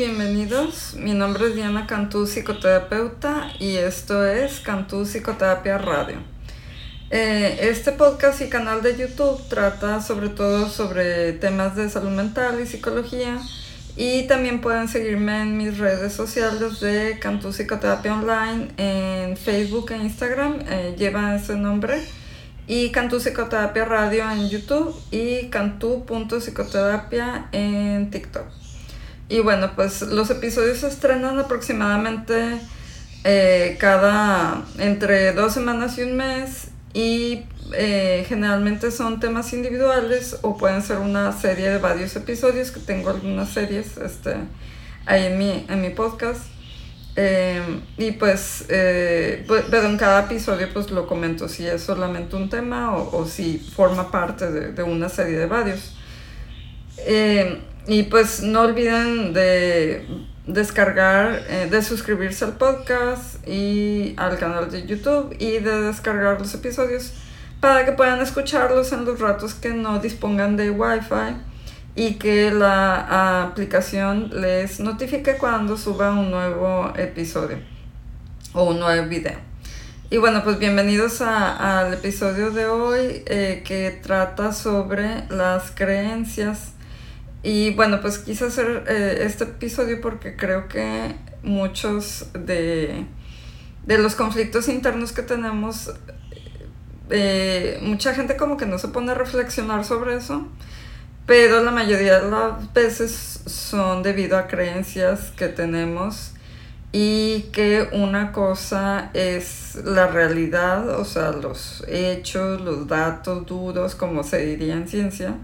Bienvenidos. Mi nombre es Diana Cantú, psicoterapeuta, y esto es Cantú Psicoterapia Radio. Eh, este podcast y canal de YouTube trata sobre todo sobre temas de salud mental y psicología, y también pueden seguirme en mis redes sociales de Cantú Psicoterapia Online en Facebook e Instagram, eh, lleva ese nombre y Cantú Psicoterapia Radio en YouTube y Cantú.psicoterapia en TikTok. Y bueno, pues los episodios se estrenan aproximadamente eh, cada entre dos semanas y un mes y eh, generalmente son temas individuales o pueden ser una serie de varios episodios que tengo algunas series este, ahí en mi, en mi podcast. Em, y pues, eh, pero en cada episodio pues lo comento si es solamente un tema o, si forma parte de, una serie de varios. Y pues no olviden de descargar, eh, de suscribirse al podcast y al canal de YouTube y de descargar los episodios para que puedan escucharlos en los ratos que no dispongan de Wi-Fi y que la aplicación les notifique cuando suba un nuevo episodio o un nuevo video. Y bueno, pues bienvenidos al episodio de hoy eh, que trata sobre las creencias. Y bueno, pues quise hacer eh, este episodio porque creo que muchos de, de los conflictos internos que tenemos, eh, mucha gente como que no se pone a reflexionar sobre eso pero la mayoría de las veces son debido a creencias que tenemos y que una cosa es la realidad, o sea, los hechos, los datos duros, como se diría en ciencia,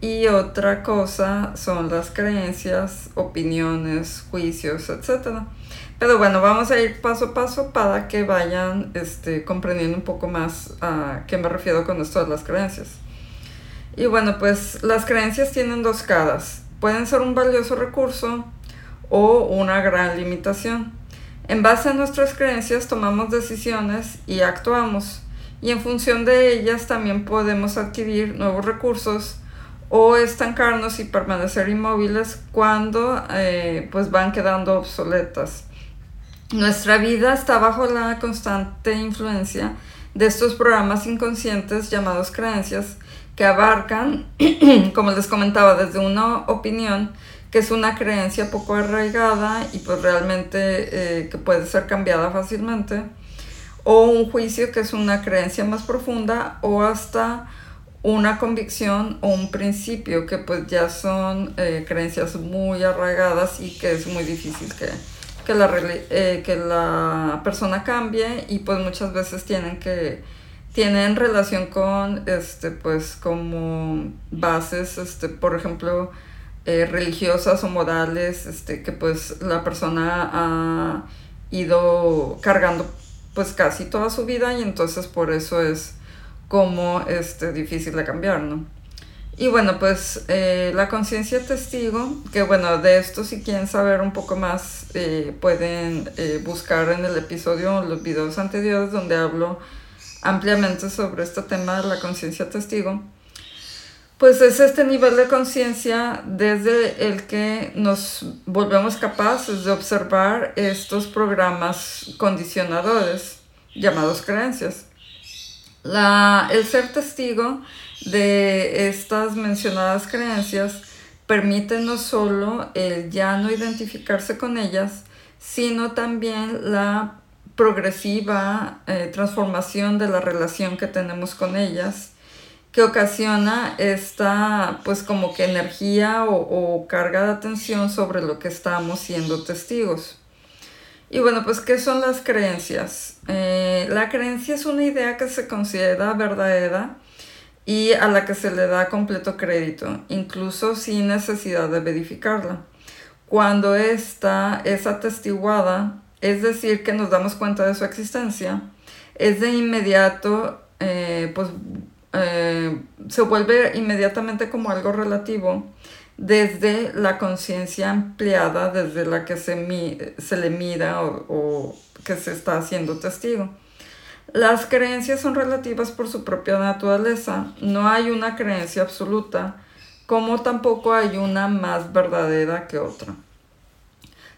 y otra cosa son las creencias, opiniones, juicios, etc. Pero bueno, vamos a ir paso a paso para que vayan este, comprendiendo un poco más a qué me refiero con esto de las creencias. Y bueno, pues las creencias tienen dos caras. Pueden ser un valioso recurso o una gran limitación. En base a nuestras creencias tomamos decisiones y actuamos. Y en función de ellas también podemos adquirir nuevos recursos o estancarnos y permanecer inmóviles cuando eh, pues van quedando obsoletas. Nuestra vida está bajo la constante influencia de estos programas inconscientes llamados creencias que abarcan, como les comentaba, desde una opinión que es una creencia poco arraigada y pues realmente eh, que puede ser cambiada fácilmente, o un juicio que es una creencia más profunda o hasta una convicción o un principio que pues ya son eh, creencias muy arraigadas y que es muy difícil que, que, la, eh, que la persona cambie y pues muchas veces tienen que tienen relación con, este, pues, como bases, este, por ejemplo, eh, religiosas o morales, este, que pues la persona ha ido cargando pues casi toda su vida y entonces por eso es como este, difícil de cambiar, ¿no? Y bueno, pues eh, la conciencia testigo, que bueno, de esto si quieren saber un poco más, eh, pueden buscar en el episodio, los videos anteriores donde hablo ampliamente sobre este tema de la conciencia testigo, pues es este nivel de conciencia desde el que nos volvemos capaces de observar estos programas condicionadores llamados creencias. La, el ser testigo de estas mencionadas creencias permite no solo el ya no identificarse con ellas, sino también la progresiva eh, transformación de la relación que tenemos con ellas que ocasiona esta pues como que energía o, carga de atención sobre lo que estamos siendo testigos. Y bueno, pues ¿qué son las creencias? Eh, la creencia es una idea que se considera verdadera y a la que se le da completo crédito, incluso sin necesidad de verificarla. Cuando esta es atestiguada es decir, que nos damos cuenta de su existencia, es de inmediato, eh, pues eh, se vuelve inmediatamente como algo relativo desde la conciencia ampliada, desde la que se, se le mira o, o que se está haciendo testigo. Las creencias son relativas por su propia naturaleza, no hay una creencia absoluta como tampoco hay una más verdadera que otra.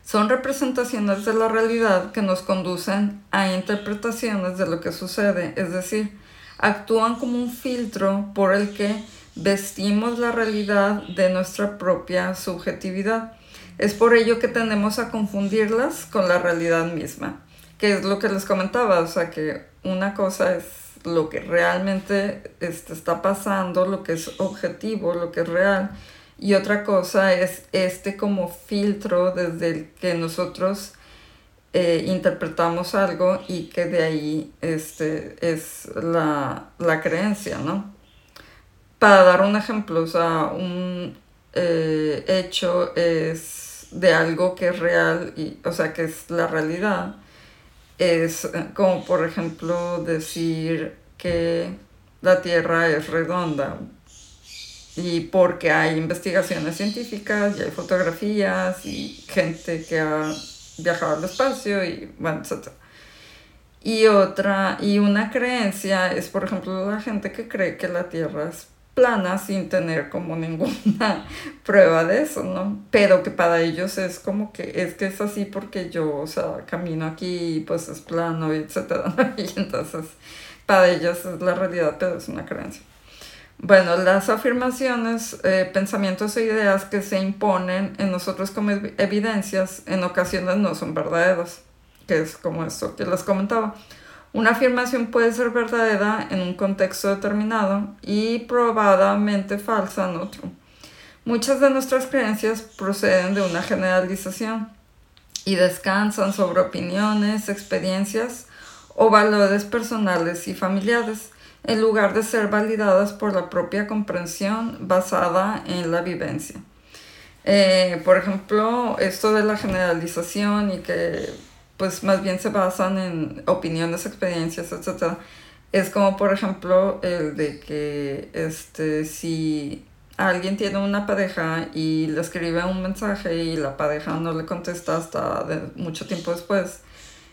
Son representaciones de la realidad que nos conducen a interpretaciones de lo que sucede, es decir, actúan como un filtro por el que vestimos la realidad de nuestra propia subjetividad. Es por ello que tendemos a confundirlas con la realidad misma, que es lo que les comentaba, o sea que una cosa es lo que realmente este, está pasando, lo que es objetivo, lo que es real, y otra cosa es este como filtro desde el que nosotros eh, interpretamos algo y que de ahí este, es la, la creencia, ¿no? Para dar un ejemplo, o sea, un eh, hecho es de algo que es real, y, o sea, que es la realidad. Es eh, como, por ejemplo, decir que la Tierra es redonda. Y porque hay investigaciones científicas y hay fotografías y gente que ha viajado al espacio y bueno, etc. Y otra, y una creencia es, por ejemplo, la gente que cree que la Tierra es plana sin tener como ninguna prueba de eso, ¿no? Pero que para ellos es como que es que es así porque yo, o sea, camino aquí pues es plano, etcétera, Y entonces para ellos es la realidad, pero es una creencia. Bueno, las afirmaciones, eh, pensamientos e ideas que se imponen en nosotros como evidencias en ocasiones no son verdaderas, que es como esto que les comentaba. Una afirmación puede ser verdadera en un contexto determinado y probadamente falsa en otro. Muchas de nuestras creencias proceden de una generalización y descansan sobre opiniones, experiencias o valores personales y familiares, en lugar de ser validadas por la propia comprensión basada en la vivencia. Eh, por ejemplo, esto de la generalización y que pues más bien se basan en opiniones, experiencias, etc. Es como por ejemplo el de que este, si alguien tiene una pareja y le escribe un mensaje y la pareja no le contesta hasta mucho tiempo después,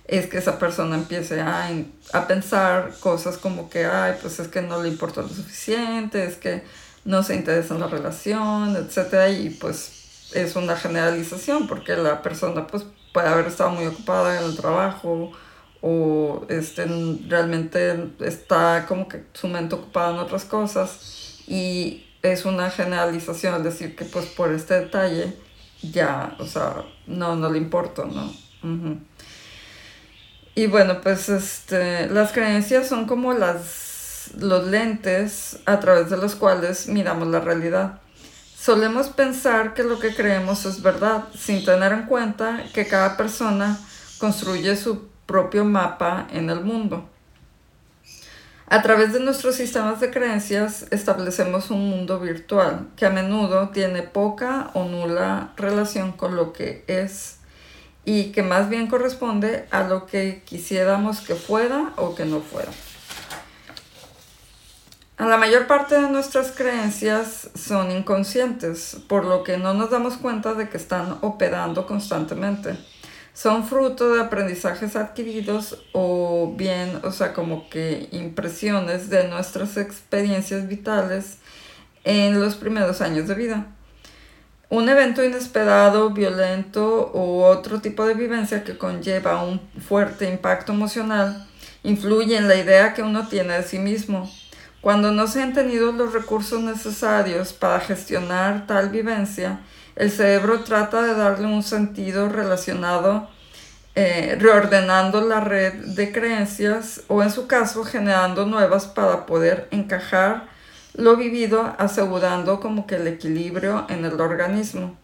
es que esa persona empiece a, a pensar cosas como que, ay, pues es que no le importa lo suficiente, es que no se interesa en la relación, etc. Y pues es una generalización porque la persona pues puede haber estado muy ocupada en el trabajo o este, realmente está como que su mente ocupada en otras cosas y es una generalización, es decir, que pues por este detalle ya, o sea, no, no le importa, ¿no? Y bueno, pues este, las creencias son como las, los lentes a través de los cuales miramos la realidad. Solemos pensar que lo que creemos es verdad, sin tener en cuenta que cada persona construye su propio mapa en el mundo. A través de nuestros sistemas de creencias establecemos un mundo virtual que a menudo tiene poca o nula relación con lo que es y que más bien corresponde a lo que quisiéramos que fuera o que no fuera. La mayor parte de nuestras creencias son inconscientes, por lo que no nos damos cuenta de que están operando constantemente. Son fruto de aprendizajes adquiridos o bien, o sea, como que impresiones de nuestras experiencias vitales en los primeros años de vida. Un evento inesperado, violento u otro tipo de vivencia que conlleva un fuerte impacto emocional influye en la idea que uno tiene de sí mismo cuando no se han tenido los recursos necesarios para gestionar tal vivencia, el cerebro trata de darle un sentido relacionado, eh, reordenando la red de creencias o en su caso generando nuevas para poder encajar lo vivido, asegurando como que el equilibrio en el organismo.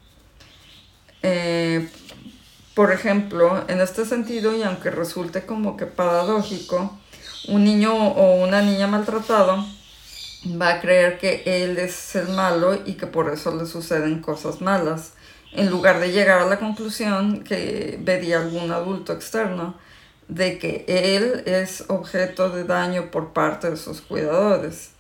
Eh, por ejemplo, en este sentido, y aunque resulte como que paradójico, un niño o una niña maltratado va a creer que él es el malo y que por eso le suceden cosas malas, en lugar de llegar a la conclusión que vería algún adulto externo de que él es objeto de daño por parte de sus cuidadores.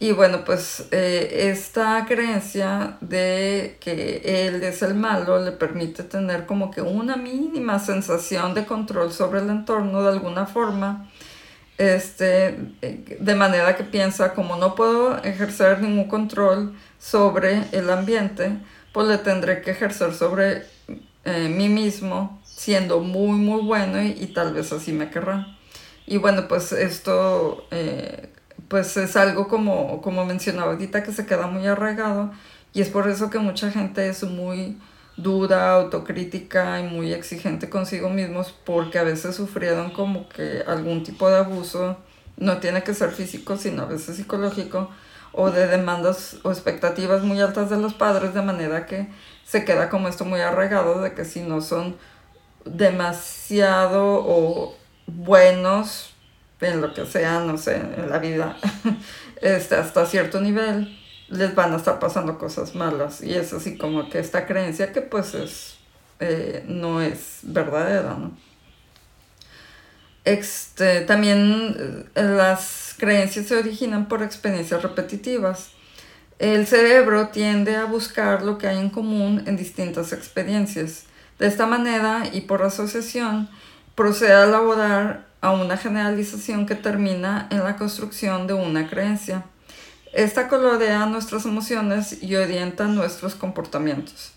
Y bueno, pues eh, esta creencia de que él es el malo le permite tener como que una mínima sensación de control sobre el entorno de alguna forma este, de manera que piensa, como no puedo ejercer ningún control sobre el ambiente, pues le tendré que ejercer sobre eh, mí mismo, siendo muy, muy bueno y, tal vez así me querrán. Y bueno, pues esto eh, pues es algo como, como mencionaba ahorita que se queda muy arraigado y es por eso que mucha gente es muy dura, autocrítica y muy exigente consigo mismos porque a veces sufrieron como que algún tipo de abuso, no tiene que ser físico, sino a veces psicológico, o de demandas o expectativas muy altas de los padres, de manera que se queda como esto muy arraigado de que si no son demasiado o buenos en lo que sea, no sé, en la vida, este, hasta cierto nivel, les van a estar pasando cosas malas. Y es así como que esta creencia que pues es, eh, no es verdadera, ¿no? Este, también eh, las creencias se originan por experiencias repetitivas. El cerebro tiende a buscar lo que hay en común en distintas experiencias. De esta manera y por asociación, procede a elaborar a una generalización que termina en la construcción de una creencia. Esta colorea nuestras emociones y orienta nuestros comportamientos.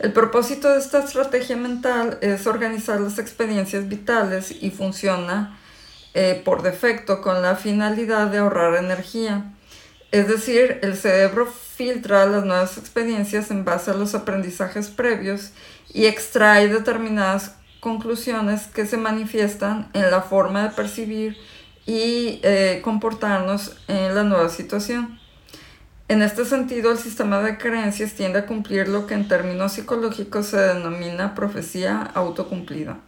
El propósito de esta estrategia mental es organizar las experiencias vitales y funciona eh, por defecto con la finalidad de ahorrar energía. Es decir, el cerebro filtra las nuevas experiencias en base a los aprendizajes previos y extrae determinadas conclusiones que se manifiestan en la forma de percibir y eh, comportarnos en la nueva situación. En este sentido, el sistema de creencias tiende a cumplir lo que en términos psicológicos se denomina profecía autocumplida.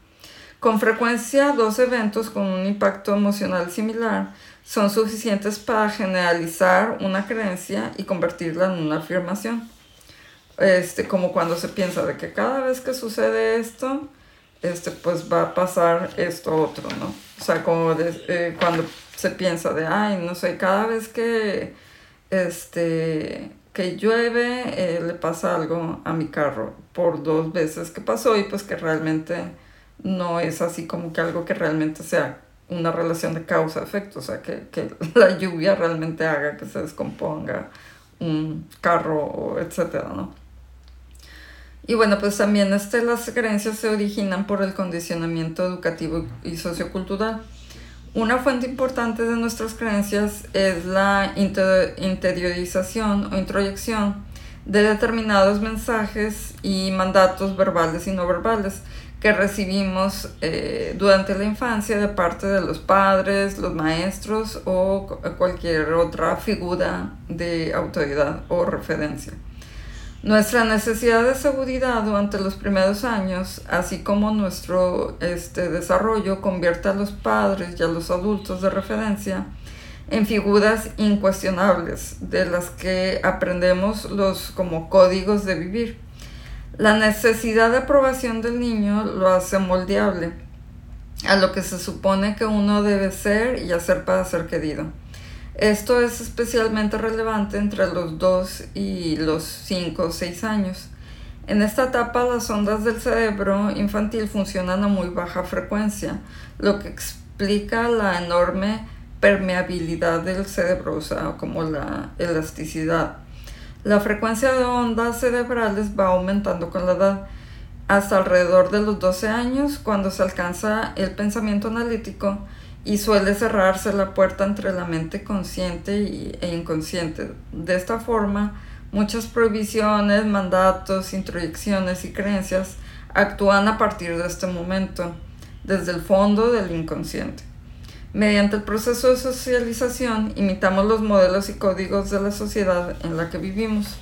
Con frecuencia, dos eventos con un impacto emocional similar son suficientes para generalizar una creencia y convertirla en una afirmación. Este, como cuando se piensa de que cada vez que sucede esto, este, pues va a pasar esto otro, ¿no? O sea, como eh, cuando se piensa de, ay, no sé, cada vez que, este, que llueve eh, le pasa algo a mi carro por dos veces que pasó y pues que realmente no es así como que algo que realmente sea una relación de causa-efecto, o sea, que, que la lluvia realmente haga que se descomponga un carro, etcétera, ¿no? Y bueno, pues también este, las creencias se originan por el condicionamiento educativo y sociocultural. Una fuente importante de nuestras creencias es la interiorización o introyección de determinados mensajes y mandatos verbales y no verbales que recibimos eh, durante la infancia de parte de los padres, los maestros o cualquier otra figura de autoridad o referencia. Nuestra necesidad de seguridad durante los primeros años, así como nuestro este, desarrollo, convierte a los padres y a los adultos de referencia en figuras incuestionables de las que aprendemos los como códigos de vivir. La necesidad de aprobación del niño lo hace moldeable a lo que se supone que uno debe ser y hacer para ser querido. Esto es especialmente relevante entre los 2 y los 5 o 6 años. En esta etapa las ondas del cerebro infantil funcionan a muy baja frecuencia, lo que explica la enorme permeabilidad del cerebro, o como la elasticidad. La frecuencia de ondas cerebrales va aumentando con la edad hasta alrededor de los 12 años, cuando se alcanza el pensamiento analítico y suele cerrarse la puerta entre la mente consciente e inconsciente. De esta forma, muchas prohibiciones, mandatos, introyecciones y creencias actúan a partir de este momento, desde el fondo del inconsciente. Mediante el proceso de socialización, imitamos los modelos y códigos de la sociedad en la que vivimos.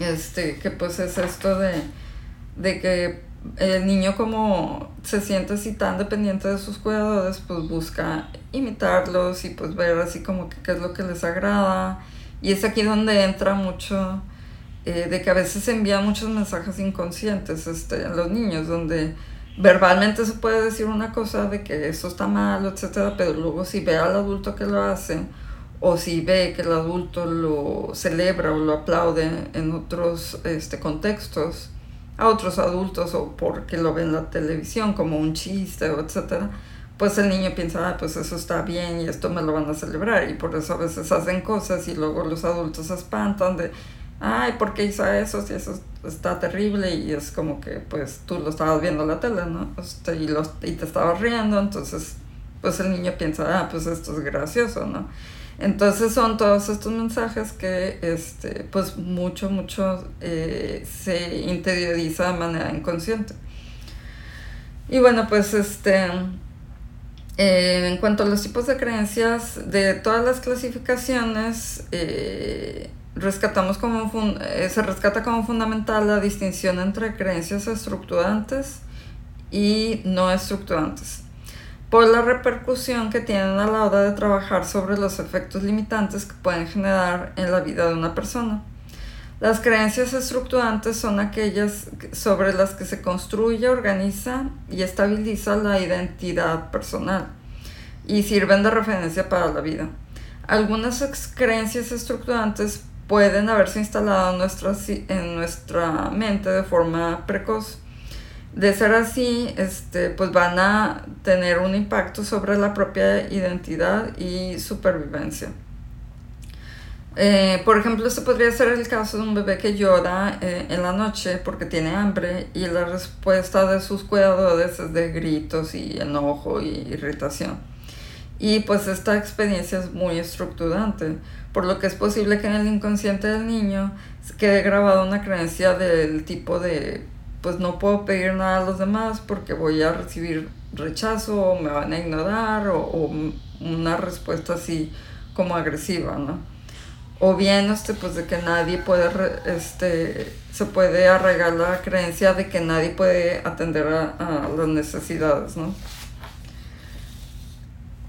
Este, que pues es esto de, de que el niño como se siente así tan dependiente de sus cuidadores, pues busca imitarlos y pues ver así como que qué es lo que les agrada. Y es aquí donde entra mucho eh, de que a veces se envían muchos mensajes inconscientes este, a los niños, donde verbalmente se puede decir una cosa de que eso está mal, etcétera, pero luego si ve al adulto que lo hace, o si ve que el adulto lo celebra o lo aplaude en otros este, contextos, a otros adultos o porque lo ven en la televisión como un chiste o etcétera, pues el niño piensa, ah, pues eso está bien y esto me lo van a celebrar y por eso a veces hacen cosas y luego los adultos se espantan de, ay, ¿por qué hizo eso? Si eso está terrible y es como que pues tú lo estabas viendo en la tele, ¿no? Este, y, y te estabas riendo, entonces pues el niño piensa, ah, pues esto es gracioso, ¿no? Entonces son todos estos mensajes que, este, pues mucho, mucho eh, se interioriza de manera inconsciente. Y bueno, pues este, eh, en cuanto a los tipos de creencias, de todas las clasificaciones, eh, rescatamos como se rescata como fundamental la distinción entre creencias estructurantes y no estructurantes por la repercusión que tienen a la hora de trabajar sobre los efectos limitantes que pueden generar en la vida de una persona. Las creencias estructurantes son aquellas sobre las que se construye, organiza y estabiliza la identidad personal y sirven de referencia para la vida. Algunas creencias estructurantes pueden haberse instalado en nuestra mente de forma precoz de ser así, este, pues van a tener un impacto sobre la propia identidad y supervivencia. Eh, por ejemplo, este podría ser el caso de un bebé que llora eh, en la noche porque tiene hambre y la respuesta de sus cuidadores es de gritos y enojo y irritación. Y pues esta experiencia es muy estructurante, por lo que es posible que en el inconsciente del niño quede grabada una creencia del tipo de pues no puedo pedir nada a los demás porque voy a recibir rechazo o me van a ignorar o, una respuesta así como agresiva, ¿no? O bien, este, pues de que nadie puede, este, se puede arraigar la creencia de que nadie puede atender a, a las necesidades, ¿no?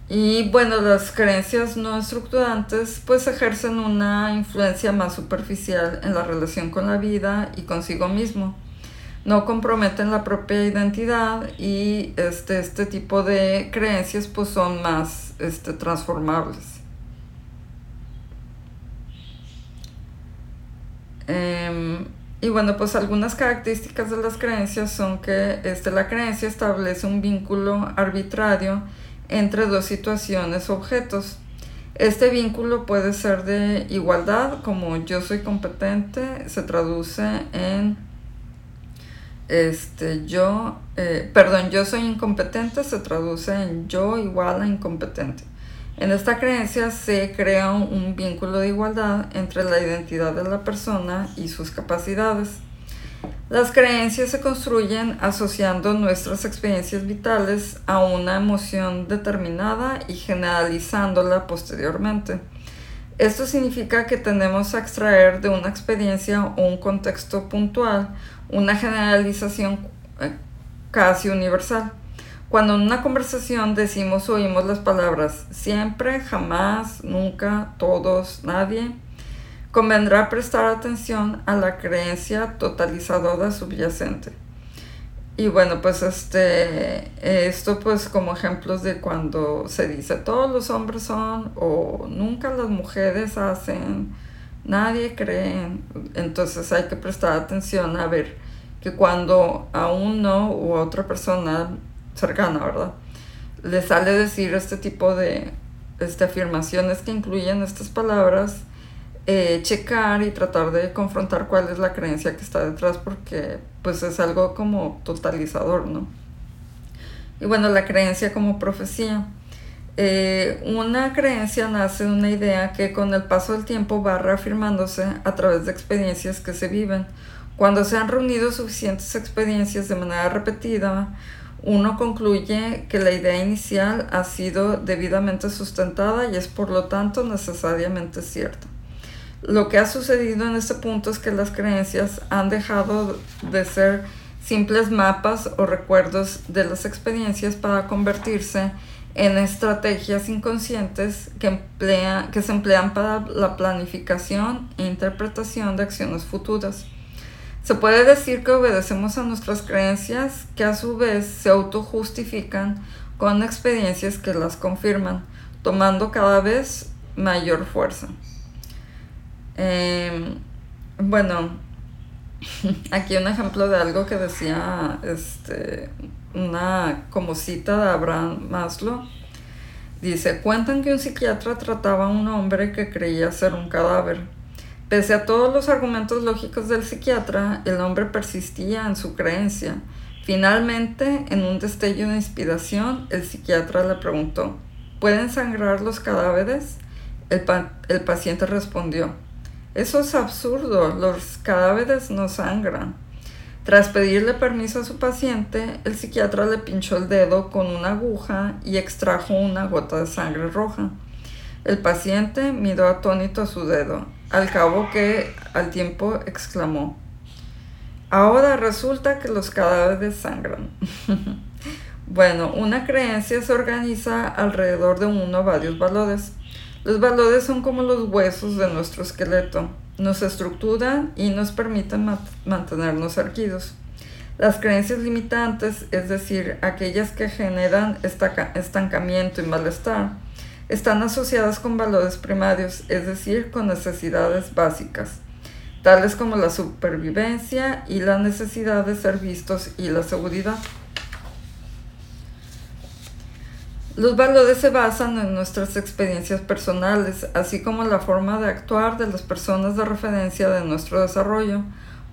Y bueno, las creencias no estructurantes pues ejercen una influencia más superficial en la relación con la vida y consigo mismo no comprometen la propia identidad y este, este tipo de creencias pues son más este, transformables. Em, y bueno, pues algunas características de las creencias son que este, la creencia establece un vínculo arbitrario entre dos situaciones o objetos. Este vínculo puede ser de igualdad, como yo soy competente, se traduce en este, yo, eh, perdón, yo soy incompetente se traduce en yo igual a incompetente. En esta creencia se crea un, vínculo de igualdad entre la identidad de la persona y sus capacidades. Las creencias se construyen asociando nuestras experiencias vitales a una emoción determinada y generalizándola posteriormente. Esto significa que tenemos a extraer de una experiencia un contexto puntual una generalización eh, casi universal. Cuando en una conversación decimos o oímos las palabras siempre, jamás, nunca, todos, nadie, convendrá prestar atención a la creencia totalizadora subyacente. Y bueno, pues este, esto pues como ejemplos de cuando se dice todos los hombres son o nunca las mujeres hacen, nadie cree, entonces hay que prestar atención a ver que cuando a uno u a otra persona cercana, ¿verdad? Le sale decir este tipo de este, afirmaciones que incluyen estas palabras, eh, checar y tratar de confrontar cuál es la creencia que está detrás porque pues es algo como totalizador, ¿no? Y bueno, la creencia como profecía. Eh, una creencia nace de una idea que con el paso del tiempo va reafirmándose a través de experiencias que se viven. Cuando se han reunido suficientes experiencias de manera repetida, uno concluye que la idea inicial ha sido debidamente sustentada y es por lo tanto necesariamente cierta. Lo que ha sucedido en este punto es que las creencias han dejado de ser simples mapas o recuerdos de las experiencias para convertirse en estrategias inconscientes que, que se emplean para la planificación e interpretación de acciones futuras. Se puede decir que obedecemos a nuestras creencias que a su vez se autojustifican con experiencias que las confirman, tomando cada vez mayor fuerza. Em, bueno, Aquí un ejemplo de algo que decía este, una como cita de Abraham Maslow. Dice, cuentan que un psiquiatra trataba a un hombre que creía ser un cadáver. Pese a todos los argumentos lógicos del psiquiatra, el hombre persistía en su creencia. Finalmente, en un destello de inspiración, el psiquiatra le preguntó, ¿pueden sangrar los cadáveres? El, el paciente respondió, eso es absurdo, los cadáveres no sangran. Tras pedirle permiso a su paciente, el psiquiatra le pinchó el dedo con una aguja y extrajo una gota de sangre roja. El paciente miró atónito a su dedo, al cabo que al tiempo exclamó, Ahora resulta que los cadáveres sangran. bueno, una creencia se organiza alrededor de uno o varios valores. Los valores son como los huesos de nuestro esqueleto nos estructuran y nos permiten mantenernos erguidos. Las creencias limitantes, es decir, aquellas que generan estancamiento y malestar, están asociadas con valores primarios, es decir, con necesidades básicas, tales como la supervivencia y la necesidad de ser vistos y la seguridad. Los valores se basan en nuestras experiencias personales, así como la forma de actuar de las personas de referencia de nuestro desarrollo.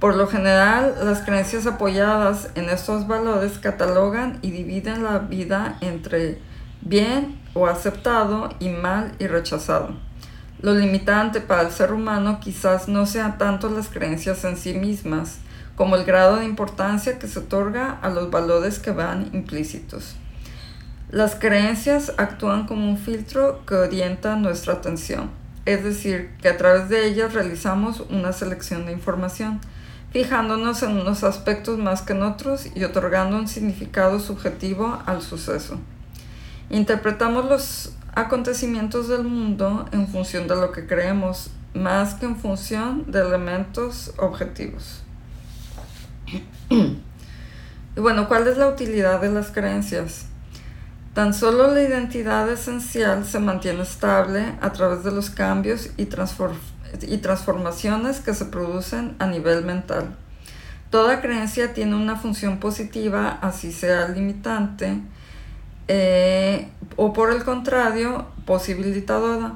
Por lo general, las creencias apoyadas en estos valores catalogan y dividen la vida entre bien o aceptado y mal y rechazado. Lo limitante para el ser humano quizás no sean tanto las creencias en sí mismas, como el grado de importancia que se otorga a los valores que van implícitos. Las creencias actúan como un filtro que orienta nuestra atención, es decir, que a través de ellas realizamos una selección de información, fijándonos en unos aspectos más que en otros y otorgando un significado subjetivo al suceso. Interpretamos los acontecimientos del mundo en función de lo que creemos, más que en función de elementos objetivos. y bueno, ¿cuál es la utilidad de las creencias? Tan solo la identidad esencial se mantiene estable a través de los cambios y, transformaciones que se producen a nivel mental. Toda creencia tiene una función positiva, así sea limitante, eh, o por el contrario, posibilitadora.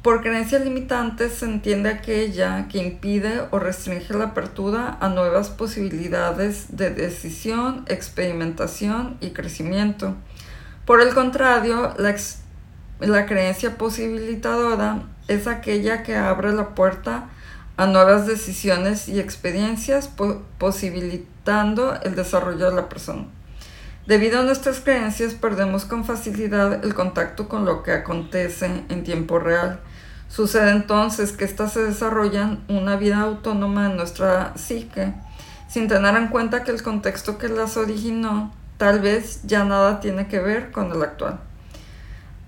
Por creencia limitante se entiende aquella que impide o restringe la apertura a nuevas posibilidades de decisión, experimentación y crecimiento. Por el contrario, la, creencia posibilitadora es aquella que abre la puerta a nuevas decisiones y experiencias, posibilitando el desarrollo de la persona. Debido a nuestras creencias, perdemos con facilidad el contacto con lo que acontece en tiempo real. Sucede entonces que éstas se desarrollan una vida autónoma en nuestra psique, sin tener en cuenta que el contexto que las originó tal vez ya nada tiene que ver con el actual.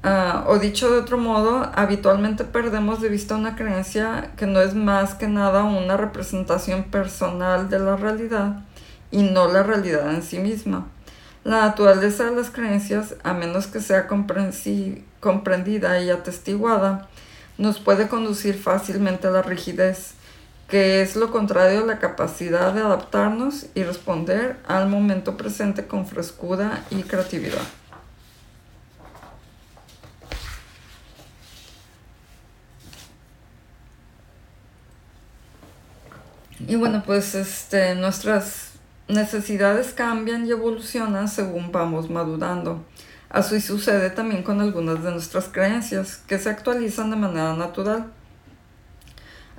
Ah, o dicho de otro modo, habitualmente perdemos de vista una creencia que no es más que nada una representación personal de la realidad y no la realidad en sí misma. La naturaleza de las creencias, a menos que sea comprendida y atestiguada, nos puede conducir fácilmente a la rigidez que es lo contrario a la capacidad de adaptarnos y responder al momento presente con frescura y creatividad. Y bueno, pues este, nuestras necesidades cambian y evolucionan según vamos madurando. Así sucede también con algunas de nuestras creencias, que se actualizan de manera natural.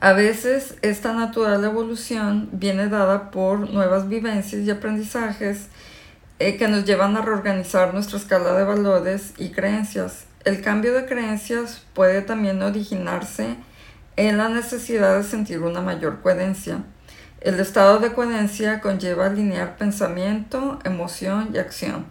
A veces esta natural evolución viene dada por nuevas vivencias y aprendizajes eh, que nos llevan a reorganizar nuestra escala de valores y creencias. El cambio de creencias puede también originarse en la necesidad de sentir una mayor coherencia. El estado de coherencia conlleva alinear pensamiento, emoción y acción.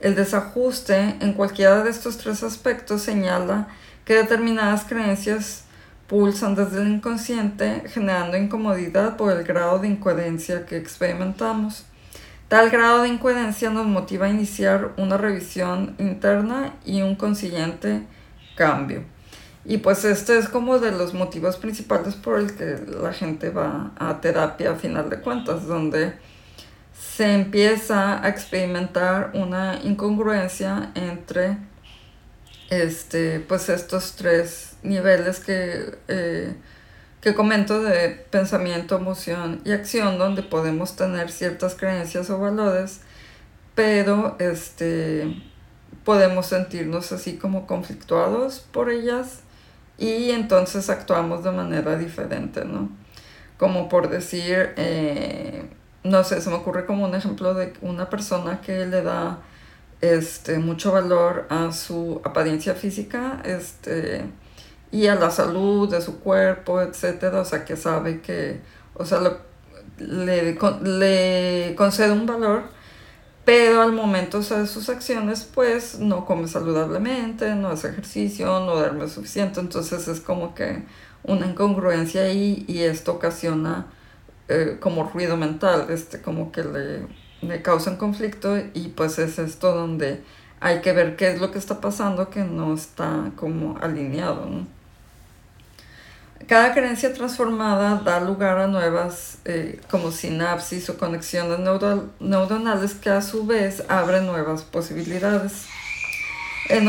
El desajuste en cualquiera de estos tres aspectos señala que determinadas creencias pulsan desde el inconsciente, generando incomodidad por el grado de incoherencia que experimentamos. Tal grado de incoherencia nos motiva a iniciar una revisión interna y un consiguiente cambio. Y pues este es como de los motivos principales por el que la gente va a terapia a final de cuentas, donde se empieza a experimentar una incongruencia entre este, pues estos tres niveles que, eh, que comento de pensamiento, emoción y acción, donde podemos tener ciertas creencias o valores, pero este, podemos sentirnos así como conflictuados por ellas y entonces actuamos de manera diferente, ¿no? Como por decir, eh, no sé, se me ocurre como un ejemplo de una persona que le da este, mucho valor a su apariencia física este, y a la salud de su cuerpo, etcétera, o sea, que sabe que, o sea, le, le concede un valor pero al momento de sus acciones pues no come saludablemente, no hace ejercicio, no duerme suficiente, entonces es como que una incongruencia ahí y esto ocasiona eh, como ruido mental, este, como que le, le causan conflicto y pues es esto donde hay que ver qué es lo que está pasando que no está como alineado. Cada creencia transformada da lugar a nuevas eh, como sinapsis o conexiones neuronales que a su vez abren nuevas posibilidades. En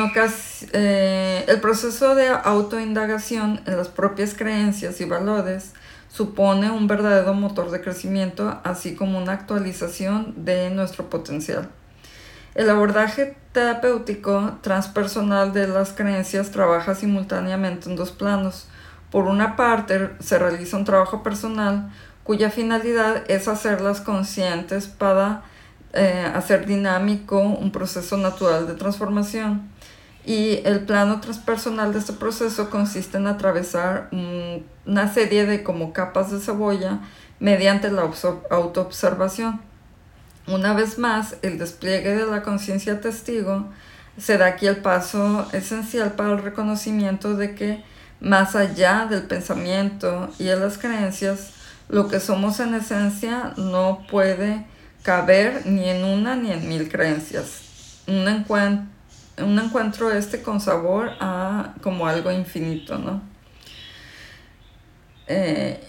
eh, el proceso de autoindagación en las propias creencias y valores supone un verdadero motor de crecimiento, así como una actualización de nuestro potencial. El abordaje terapéutico transpersonal de las creencias trabaja simultáneamente en dos planos por una parte, se realiza un trabajo personal cuya finalidad es hacerlas conscientes para eh, hacer dinámico un proceso natural de transformación. Y el plano transpersonal de este proceso consiste en atravesar una serie de como capas de cebolla mediante la autoobservación. Una vez más, el despliegue de la conciencia testigo se da aquí el paso esencial para el reconocimiento de que más allá del pensamiento y de las creencias, lo que somos en esencia no puede caber ni en una ni en mil creencias. Un, un encuentro este con sabor a como algo infinito, ¿no? Eh,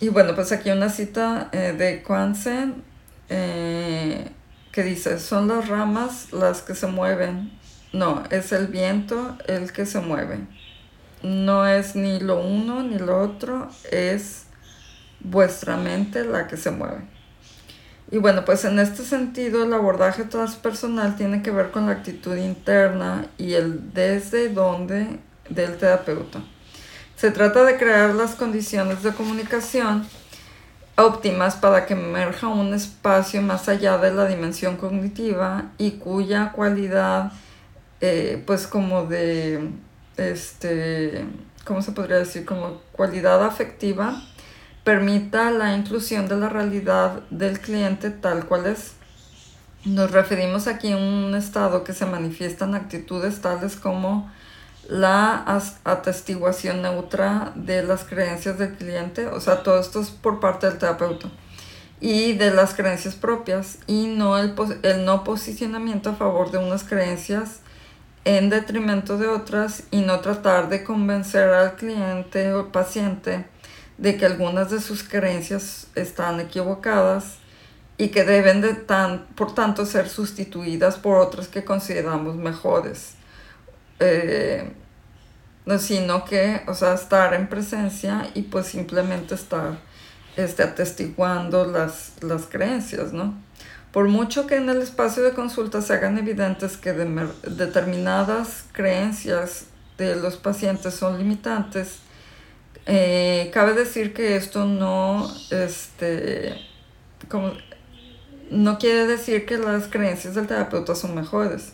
y bueno, pues aquí una cita eh, de Kwanzaa eh, que dice, son las ramas las que se mueven, no, es el viento el que se mueve no es ni lo uno ni lo otro, es vuestra mente la que se mueve. Y bueno, pues en este sentido el abordaje transpersonal tiene que ver con la actitud interna y el desde dónde del terapeuta. Se trata de crear las condiciones de comunicación óptimas para que emerja un espacio más allá de la dimensión cognitiva y cuya cualidad, eh, pues como de este, ¿cómo se podría decir? Como cualidad afectiva, permita la inclusión de la realidad del cliente tal cual es. Nos referimos aquí a un estado que se manifiesta en actitudes tales como la atestiguación neutra de las creencias del cliente, o sea, todo esto es por parte del terapeuta, y de las creencias propias, y no el, el no posicionamiento a favor de unas creencias en detrimento de otras y no tratar de convencer al cliente o paciente de que algunas de sus creencias están equivocadas y que deben de tan, por tanto ser sustituidas por otras que consideramos mejores. Eh, no, sino que, o sea, estar en presencia y pues simplemente estar este, atestiguando las, las creencias, ¿no? Por mucho que en el espacio de consulta se hagan evidentes que determinadas creencias de los pacientes son limitantes, eh, cabe decir que esto no, este, como, no quiere decir que las creencias del terapeuta son mejores.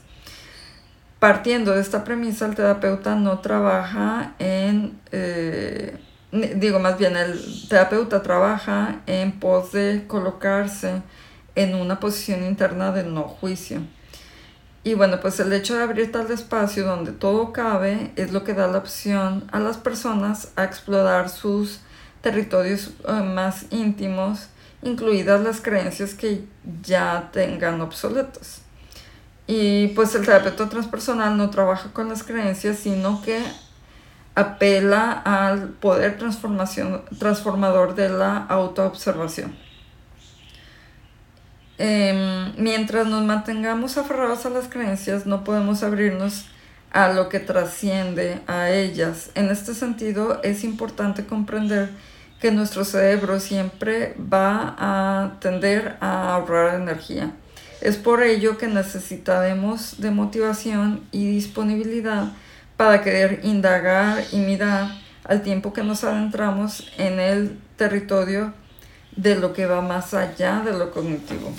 Partiendo de esta premisa, el terapeuta no trabaja en, eh, digo más bien, el terapeuta trabaja en pos de colocarse en una posición interna de no juicio. Y bueno, pues el hecho de abrir tal espacio donde todo cabe es lo que da la opción a las personas a explorar sus territorios eh, más íntimos, incluidas las creencias que ya tengan obsoletas. Y pues el terapeuta transpersonal no trabaja con las creencias, sino que apela al poder transformación, transformador de la autoobservación. Em, mientras nos mantengamos aferrados a las creencias, no podemos abrirnos a lo que trasciende a ellas. En este sentido, es importante comprender que nuestro cerebro siempre va a tender a ahorrar energía. Es por ello que necesitaremos de motivación y disponibilidad para querer indagar y mirar al tiempo que nos adentramos en el territorio de lo que va más allá de lo cognitivo.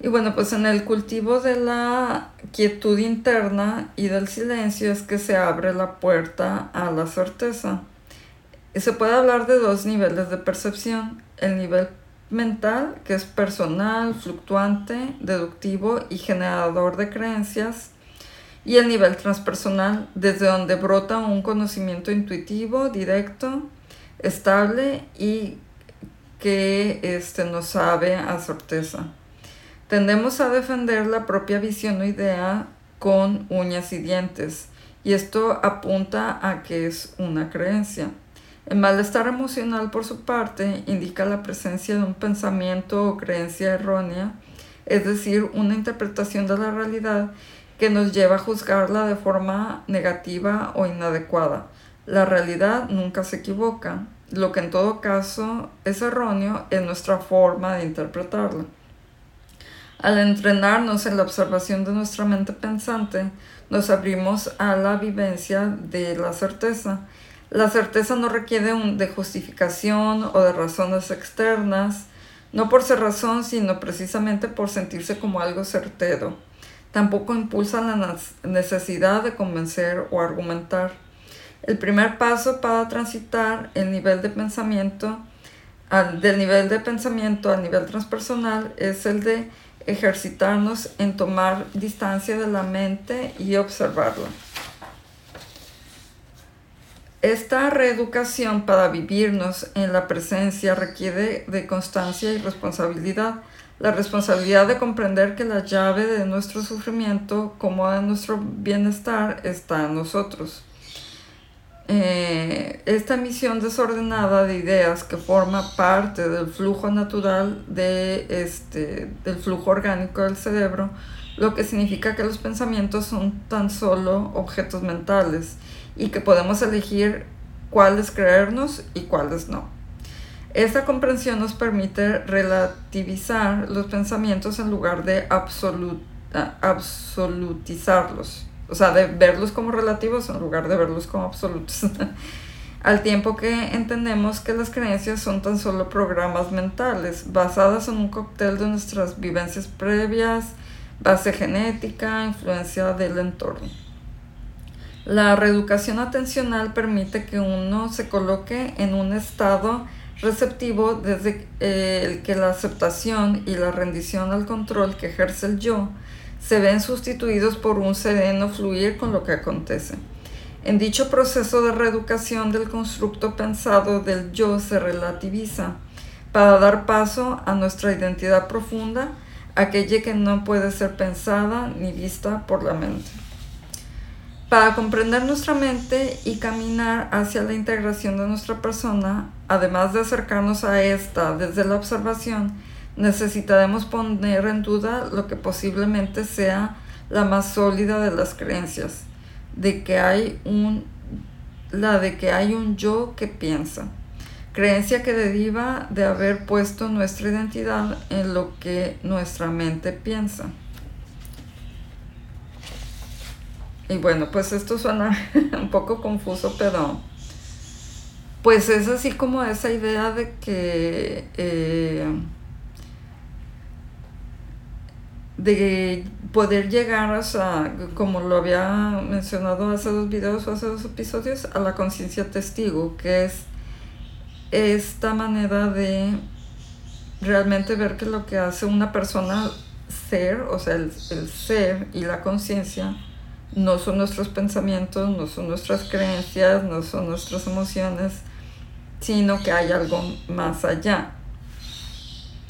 Y bueno, pues en el cultivo de la quietud interna y del silencio es que se abre la puerta a la certeza. Y se puede hablar de dos niveles de percepción. El nivel mental, que es personal, fluctuante, deductivo y generador de creencias. Y el nivel transpersonal, desde donde brota un conocimiento intuitivo, directo, estable y que este, nos sabe a certeza. Tendemos a defender la propia visión o idea con uñas y dientes, y esto apunta a que es una creencia. El malestar emocional, por su parte, indica la presencia de un pensamiento o creencia errónea, es decir, una interpretación de la realidad que nos lleva a juzgarla de forma negativa o inadecuada. La realidad nunca se equivoca, lo que en todo caso es erróneo es nuestra forma de interpretarla. Al entrenarnos en la observación de nuestra mente pensante, nos abrimos a la vivencia de la certeza. La certeza no requiere de justificación o de razones externas, no por ser razón, sino precisamente por sentirse como algo certero. Tampoco impulsa la necesidad de convencer o argumentar. El primer paso para transitar el nivel de pensamiento, del nivel de pensamiento al nivel transpersonal es el de ejercitarnos en tomar distancia de la mente y observarla. Esta reeducación para vivirnos en la presencia requiere de constancia y responsabilidad. La responsabilidad de comprender que la llave de nuestro sufrimiento como de nuestro bienestar está en nosotros. Eh, esta emisión desordenada de ideas que forma parte del flujo natural de este, del flujo orgánico del cerebro, lo que significa que los pensamientos son tan solo objetos mentales y que podemos elegir cuáles creernos y cuáles no. Esta comprensión nos permite relativizar los pensamientos en lugar de absolutizarlos o sea, de verlos como relativos en lugar de verlos como absolutos. Al tiempo que entendemos que las creencias son tan solo programas mentales, basadas en un cóctel de nuestras vivencias previas, base genética, influencia del entorno. La reeducación atencional permite que uno se coloque en un estado receptivo desde eh, el que la aceptación y la rendición al control que ejerce el yo se ven sustituidos por un sereno fluir con lo que acontece. En dicho proceso de reeducación del constructo pensado del yo se relativiza para dar paso a nuestra identidad profunda, aquella que no puede ser pensada ni vista por la mente. Para comprender nuestra mente y caminar hacia la integración de nuestra persona, además de acercarnos a esta desde la observación, necesitaremos poner en duda lo que posiblemente sea la más sólida de las creencias, de que hay un, la de que hay un yo que piensa, creencia que deriva de haber puesto nuestra identidad en lo que nuestra mente piensa. Y bueno, pues esto suena un poco confuso, pero pues es así como esa idea de que eh, de poder llegar a, como lo había mencionado hace dos videos o hace dos episodios, a la conciencia testigo, que es esta manera de realmente ver que lo que hace una persona ser, o sea, el ser y la conciencia, no son nuestros pensamientos, no son nuestras creencias, no son nuestras emociones, sino que hay algo más allá.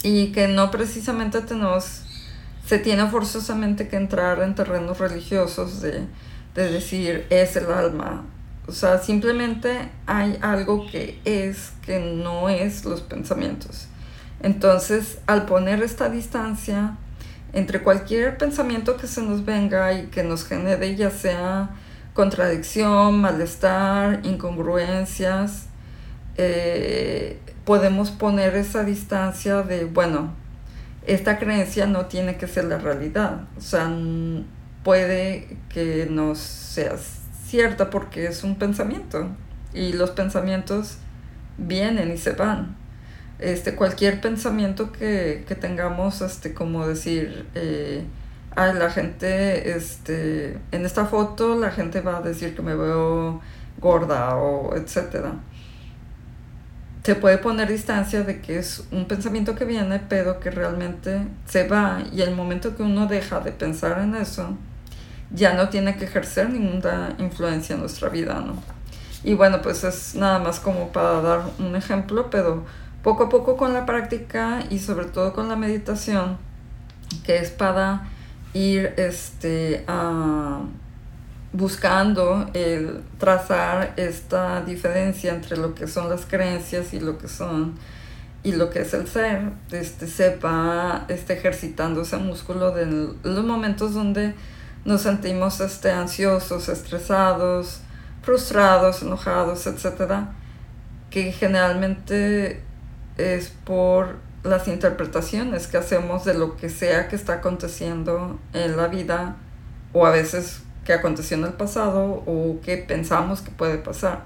y que no precisamente tenemos, se tiene forzosamente que entrar en terrenos religiosos de, de decir es el alma. O sea, simplemente hay algo que es, que no es los pensamientos. Entonces, al poner esta distancia entre cualquier pensamiento que se nos venga y que nos genere ya sea contradicción, malestar, incongruencias, eh, podemos poner esa distancia de, bueno, esta creencia no tiene que ser la realidad. O sea, puede que no sea cierta porque es un pensamiento y los pensamientos vienen y se van este, cualquier pensamiento que, que tengamos, este, como decir, eh, la gente, este, en esta foto la gente va a decir que me veo gorda o etcétera. Se puede poner distancia de que es un pensamiento que viene, pero que realmente se va y el momento que uno deja de pensar en eso, ya no tiene que ejercer ninguna influencia en nuestra vida, ¿no? Y bueno, pues es nada más como para dar un ejemplo, pero poco a poco con la práctica y sobre todo con la meditación, que es para ir este, buscando trazar esta diferencia entre lo que son las creencias y lo que son y lo que es el ser, este, sepa este, ejercitando ese músculo de los momentos donde nos sentimos este, ansiosos, estresados, frustrados, enojados, etcétera, que generalmente es por las interpretaciones que hacemos de lo que sea que está aconteciendo en la vida o a veces que aconteció en el pasado o que pensamos que puede pasar.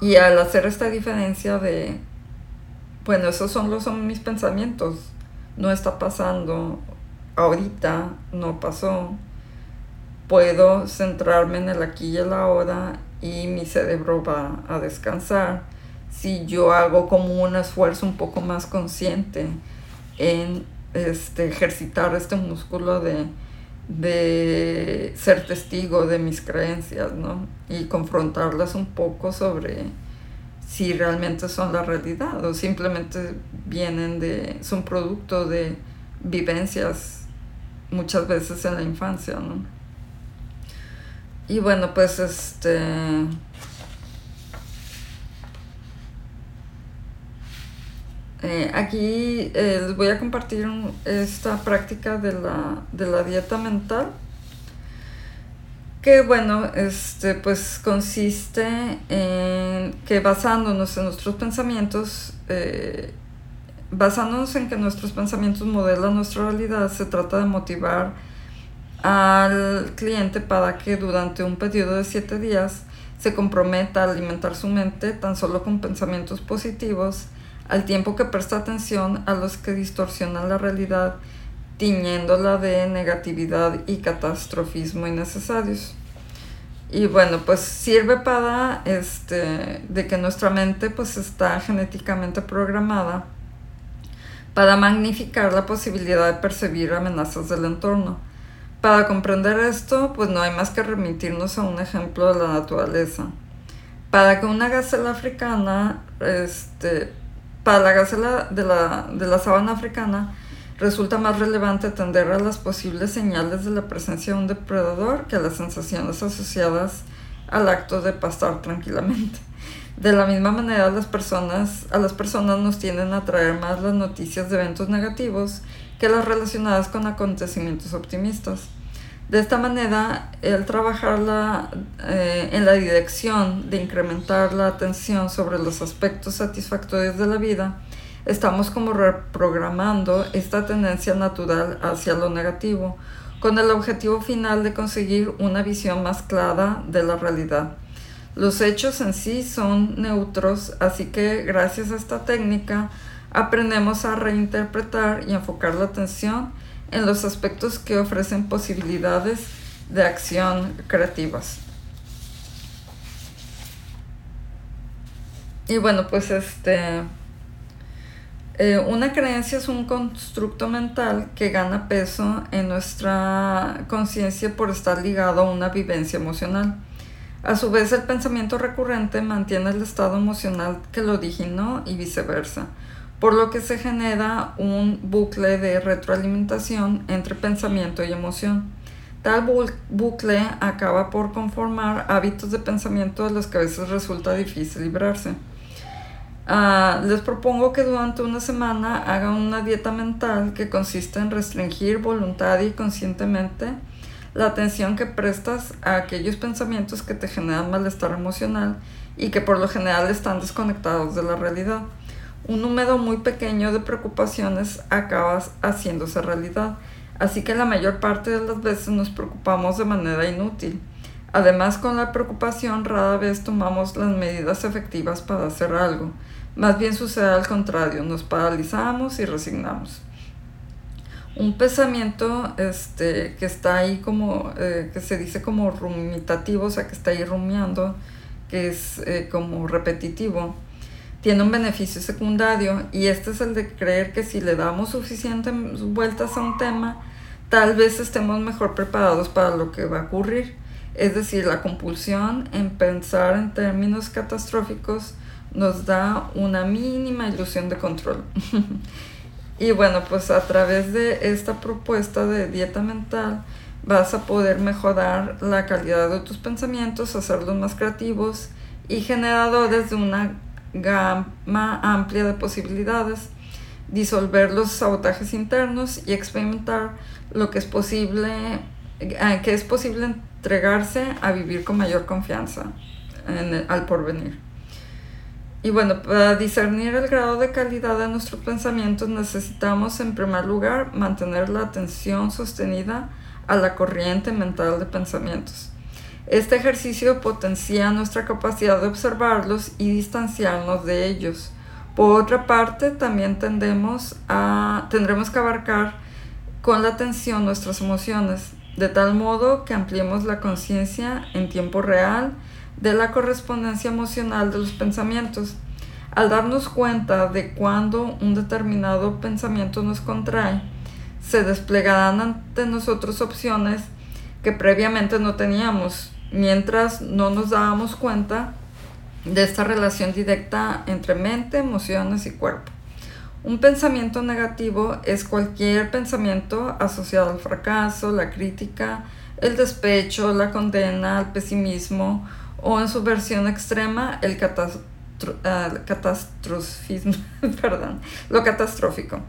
Y al hacer esta diferencia de, bueno, esos son, los, son mis pensamientos, no está pasando ahorita, no pasó, puedo centrarme en el aquí y el ahora y mi cerebro va a descansar si yo hago como un esfuerzo un poco más consciente en este, ejercitar este músculo de, de ser testigo de mis creencias, ¿no? Y confrontarlas un poco sobre si realmente son la realidad o simplemente vienen de, son producto de vivencias muchas veces en la infancia, ¿no? Y bueno, pues este Eh, aquí eh, les voy a compartir esta práctica de la, de la, dieta mental que bueno, este, pues consiste en que basándonos en nuestros pensamientos, eh, basándonos en que nuestros pensamientos modelan nuestra realidad, se trata de motivar al cliente para que durante un periodo de siete días se comprometa a alimentar su mente tan solo con pensamientos positivos al tiempo que presta atención a los que distorsionan la realidad, tiñéndola de negatividad y catastrofismo innecesarios. Y bueno, pues sirve para este, de que nuestra mente pues está genéticamente programada para magnificar la posibilidad de percibir amenazas del entorno. Para comprender esto, pues no hay más que remitirnos a un ejemplo de la naturaleza. Para que una gacela africana este, para la gacela de la, de la sabana africana resulta más relevante atender a las posibles señales de la presencia de un depredador que a las sensaciones asociadas al acto de pastar tranquilamente. De la misma manera, las personas, a las personas nos tienden a atraer más las noticias de eventos negativos que las relacionadas con acontecimientos optimistas. De esta manera, el trabajar eh, en la dirección de incrementar la atención sobre los aspectos satisfactorios de la vida, estamos como reprogramando esta tendencia natural hacia lo negativo, con el objetivo final de conseguir una visión más clara de la realidad. Los hechos en sí son neutros, así que gracias a esta técnica aprendemos a reinterpretar y enfocar la atención en los aspectos que ofrecen posibilidades de acción creativas. Y bueno, pues este, eh, una creencia es un constructo mental que gana peso en nuestra conciencia por estar ligado a una vivencia emocional. A su vez, el pensamiento recurrente mantiene el estado emocional que lo originó y viceversa. Por lo que se genera un bucle de retroalimentación entre pensamiento y emoción. Tal bucle acaba por conformar hábitos de pensamiento de los que a veces resulta difícil librarse. Ah, les propongo que durante una semana hagan una dieta mental que consiste en restringir voluntaria y conscientemente la atención que prestas a aquellos pensamientos que te generan malestar emocional y que por lo general están desconectados de la realidad. Un número muy pequeño de preocupaciones acaba haciéndose realidad así que la mayor parte de las veces nos preocupamos de manera inútil. Además, con la preocupación rara vez tomamos las medidas efectivas para hacer algo. Más bien sucede al contrario, nos paralizamos y resignamos. Un pensamiento este, que está ahí como, eh, que se dice como rumitativo, o sea, que está ahí rumiando, que es eh, como repetitivo, tiene un beneficio secundario y este es el de creer que si le damos suficientes vueltas a un tema, tal vez estemos mejor preparados para lo que va a ocurrir. Es decir, la compulsión en pensar en términos catastróficos nos da una mínima ilusión de control. y bueno, pues a través de esta propuesta de dieta mental vas a poder mejorar la calidad de tus pensamientos, hacerlos más creativos y generadores de una gama amplia de posibilidades, disolver los sabotajes internos y experimentar lo que es posible, eh, que es posible entregarse a vivir con mayor confianza al porvenir. Y bueno, para discernir el grado de calidad de nuestros pensamientos necesitamos en primer lugar mantener la atención sostenida a la corriente mental de pensamientos. Este ejercicio potencia nuestra capacidad de observarlos y distanciarnos de ellos. Por otra parte, también tendemos a, tendremos que abarcar con la atención nuestras emociones, de tal modo que ampliemos la conciencia en tiempo real de la correspondencia emocional de los pensamientos. Al darnos cuenta de cuando un determinado pensamiento nos contrae, se desplegarán ante nosotros opciones que previamente no teníamos, mientras no nos dábamos cuenta de esta relación directa entre mente, emociones y cuerpo. Un pensamiento negativo es cualquier pensamiento asociado al fracaso, la crítica, el despecho, la condena, el pesimismo o en su versión extrema el ah, catastrofismo, perdón, lo catastrófico.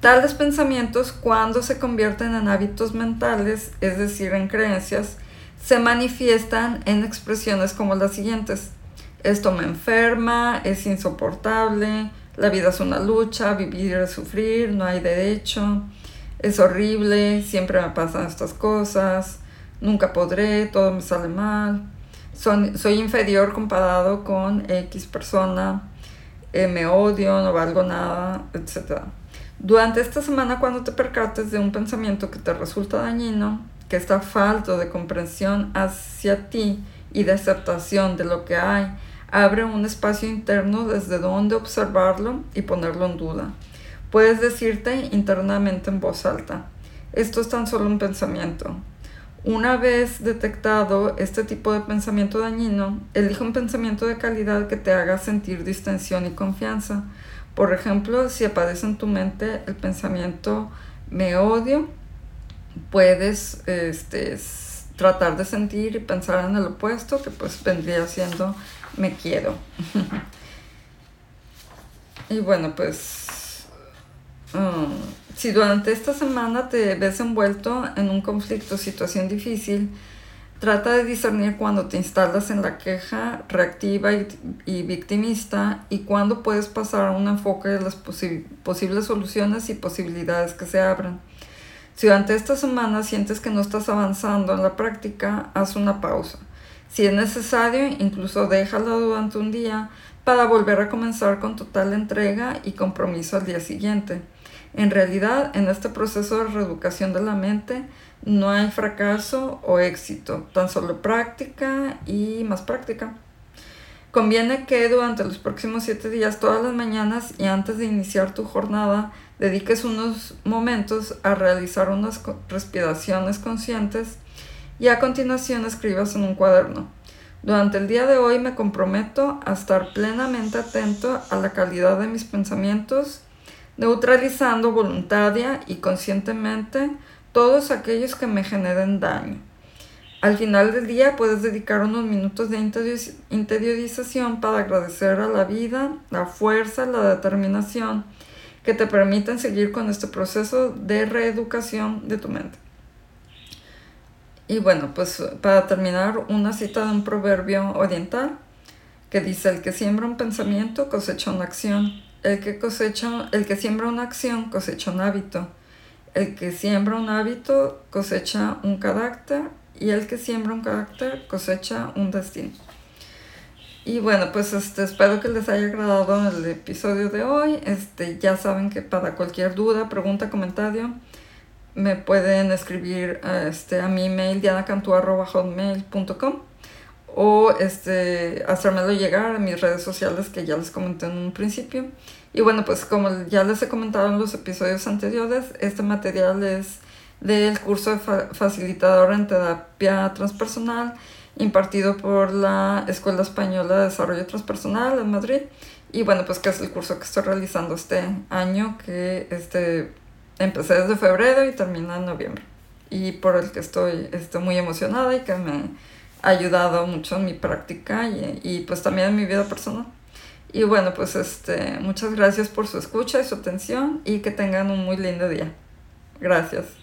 Tales pensamientos cuando se convierten en hábitos mentales, es decir, en creencias, se manifiestan en expresiones como las siguientes. Esto me enferma, es insoportable, la vida es una lucha, vivir es sufrir, no hay derecho, es horrible, siempre me pasan estas cosas, nunca podré, todo me sale mal, soy inferior comparado con X persona, eh, me odio, no valgo nada, etc. Durante esta semana cuando te percates de un pensamiento que te resulta dañino, que está falto de comprensión hacia ti y de aceptación de lo que hay, abre un espacio interno desde donde observarlo y ponerlo en duda. Puedes decirte internamente en voz alta, esto es tan solo un pensamiento. Una vez detectado este tipo de pensamiento dañino, elige un pensamiento de calidad que te haga sentir distensión y confianza. Por ejemplo, si aparece en tu mente el pensamiento me odio, puedes este, tratar de sentir y pensar en el opuesto, que pues vendría siendo me quiero. y bueno, pues um, si durante esta semana te ves envuelto en un conflicto, situación difícil, trata de discernir cuando te instalas en la queja reactiva y, y victimista y cuando puedes pasar a un enfoque de las posibles soluciones y posibilidades que se abren. Si durante esta semana sientes que no estás avanzando en la práctica, haz una pausa. Si es necesario, incluso déjala durante un día para volver a comenzar con total entrega y compromiso al día siguiente. En realidad, en este proceso de reeducación de la mente, no hay fracaso o éxito, tan solo práctica y más práctica. Conviene que durante los próximos siete días, todas las mañanas y antes de iniciar tu jornada, dediques unos momentos a realizar unas respiraciones conscientes y a continuación escribas en un cuaderno. Durante el día de hoy me comprometo a estar plenamente atento a la calidad de mis pensamientos neutralizando voluntaria y conscientemente todos aquellos que me generen daño. Al final del día puedes dedicar unos minutos de interiorización para agradecer a la vida, la fuerza, la determinación que te permiten seguir con este proceso de reeducación de tu mente. Y bueno, pues para terminar, una cita de un proverbio oriental que dice, el que siembra un pensamiento cosecha una acción, el que, cosecha, el que siembra una acción cosecha un hábito, el que siembra un hábito cosecha un carácter y el que siembra un carácter cosecha un destino. Y bueno, pues este, espero que les haya agradado el episodio de hoy. Este, ya saben que para cualquier duda, pregunta, comentario, me pueden escribir este, a mi email dianacantu.com o este, hacérmelo llegar a mis redes sociales que ya les comenté en un principio. Y bueno, pues como ya les he comentado en los episodios anteriores, este material es del curso de facilitador en terapia transpersonal impartido por la Escuela Española de Desarrollo Transpersonal en Madrid. Y bueno, pues que es el curso que estoy realizando este año, que este, empecé desde febrero y termina en noviembre. Y por el que estoy, estoy muy emocionada y que me ha ayudado mucho en mi práctica y, y pues también en mi vida personal. Y bueno, pues este, muchas gracias por su escucha y su atención y que tengan un muy lindo día. Gracias.